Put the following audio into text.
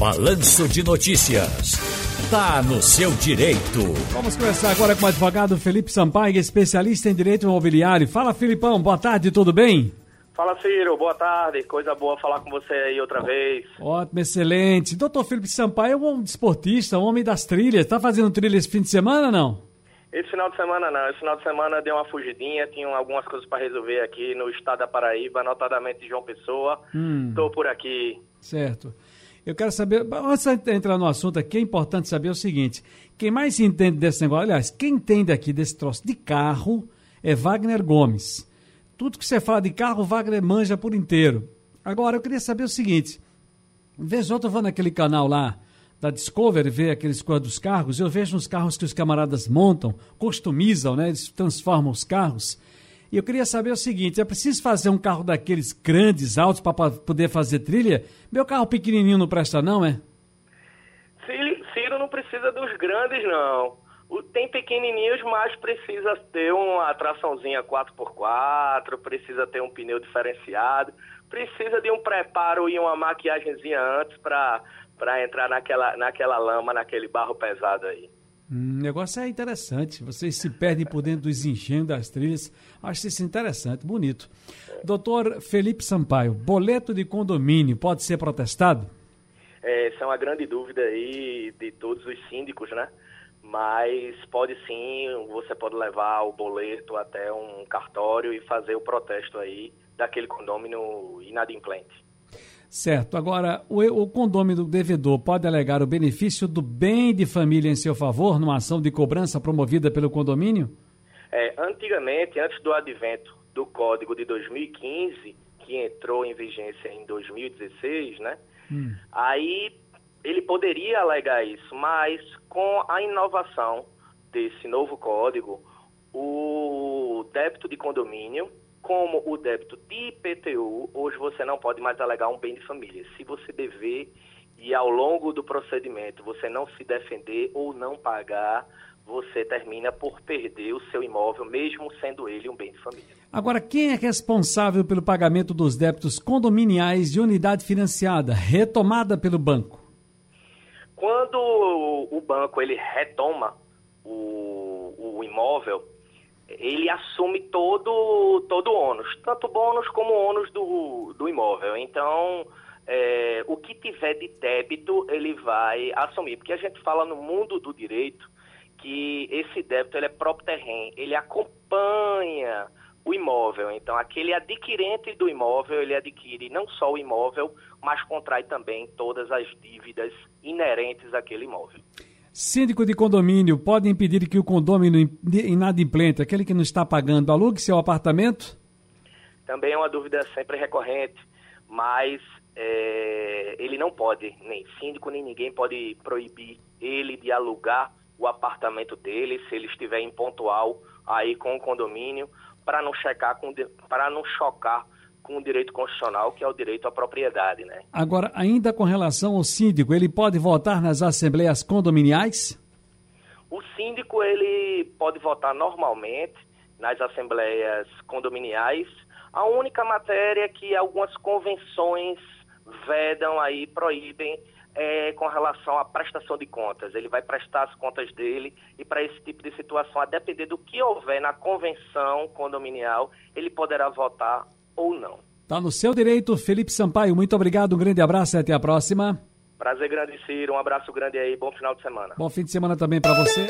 Balanço de Notícias. Tá no seu direito. Vamos começar agora com o advogado Felipe Sampaio, especialista em direito imobiliário. Fala, Filipão, boa tarde, tudo bem? Fala, Ciro, boa tarde. Coisa boa falar com você aí outra vez. Ótimo, excelente. Doutor Felipe Sampaio é um desportista, um homem das trilhas. Tá fazendo trilha esse fim de semana, não? Esse final de semana não. Esse final de semana deu uma fugidinha, tinha algumas coisas para resolver aqui no estado da Paraíba, notadamente João Pessoa. Hum. Tô por aqui. Certo. Eu quero saber, antes de entrar no assunto aqui, é importante saber o seguinte: quem mais entende desse negócio, aliás, quem entende aqui desse troço de carro é Wagner Gomes. Tudo que você fala de carro, Wagner manja por inteiro. Agora, eu queria saber o seguinte: vez ou outra eu vou naquele canal lá da Discovery ver aqueles coisas dos carros, eu vejo uns carros que os camaradas montam, customizam, né? Eles transformam os carros. E eu queria saber o seguinte: é preciso fazer um carro daqueles grandes, altos, para poder fazer trilha? Meu carro pequenininho não presta, não, é? Ciro não precisa dos grandes, não. Tem pequenininhos, mas precisa ter uma traçãozinha 4x4, precisa ter um pneu diferenciado, precisa de um preparo e uma maquiagemzinha antes para entrar naquela, naquela lama, naquele barro pesado aí. Hum, o negócio é interessante. Vocês se perdem por dentro dos enchendo das trilhas. Acho isso interessante, bonito. Doutor Felipe Sampaio, boleto de condomínio pode ser protestado? É, essa é uma grande dúvida aí de todos os síndicos, né? Mas pode sim, você pode levar o boleto até um cartório e fazer o protesto aí daquele condomínio inadimplente. Certo. Agora, o, o condômino do devedor pode alegar o benefício do bem de família em seu favor numa ação de cobrança promovida pelo condomínio? É, antigamente, antes do advento do Código de 2015, que entrou em vigência em 2016, né? Hum. Aí ele poderia alegar isso, mas com a inovação desse novo código, o débito de condomínio como o débito de IPTU, hoje você não pode mais alegar um bem de família. Se você dever e ao longo do procedimento você não se defender ou não pagar, você termina por perder o seu imóvel, mesmo sendo ele um bem de família. Agora, quem é responsável pelo pagamento dos débitos condominiais de unidade financiada, retomada pelo banco? Quando o banco ele retoma o, o imóvel, ele assume todo, todo o ônus, tanto bônus como ônus do, do imóvel. Então, é, o que tiver de débito, ele vai assumir. Porque a gente fala no mundo do direito que esse débito ele é próprio terreno, ele acompanha o imóvel. Então, aquele adquirente do imóvel, ele adquire não só o imóvel, mas contrai também todas as dívidas inerentes àquele imóvel. Síndico de condomínio pode impedir que o condomínio inadimplente, aquele que não está pagando, alugue seu apartamento? Também é uma dúvida sempre recorrente, mas é, ele não pode, nem síndico nem ninguém pode proibir ele de alugar o apartamento dele se ele estiver em pontual aí com o condomínio para não checar para não chocar com o direito constitucional, que é o direito à propriedade, né? Agora, ainda com relação ao síndico, ele pode votar nas assembleias condominiais? O síndico, ele pode votar normalmente nas assembleias condominiais. A única matéria que algumas convenções vedam aí, proíbem, é com relação à prestação de contas. Ele vai prestar as contas dele e para esse tipo de situação, a depender do que houver na convenção condominial, ele poderá votar ou não. Está no seu direito, Felipe Sampaio. Muito obrigado, um grande abraço e até a próxima. Prazer grande, Ciro. Um abraço grande aí. Bom final de semana. Bom fim de semana também para você.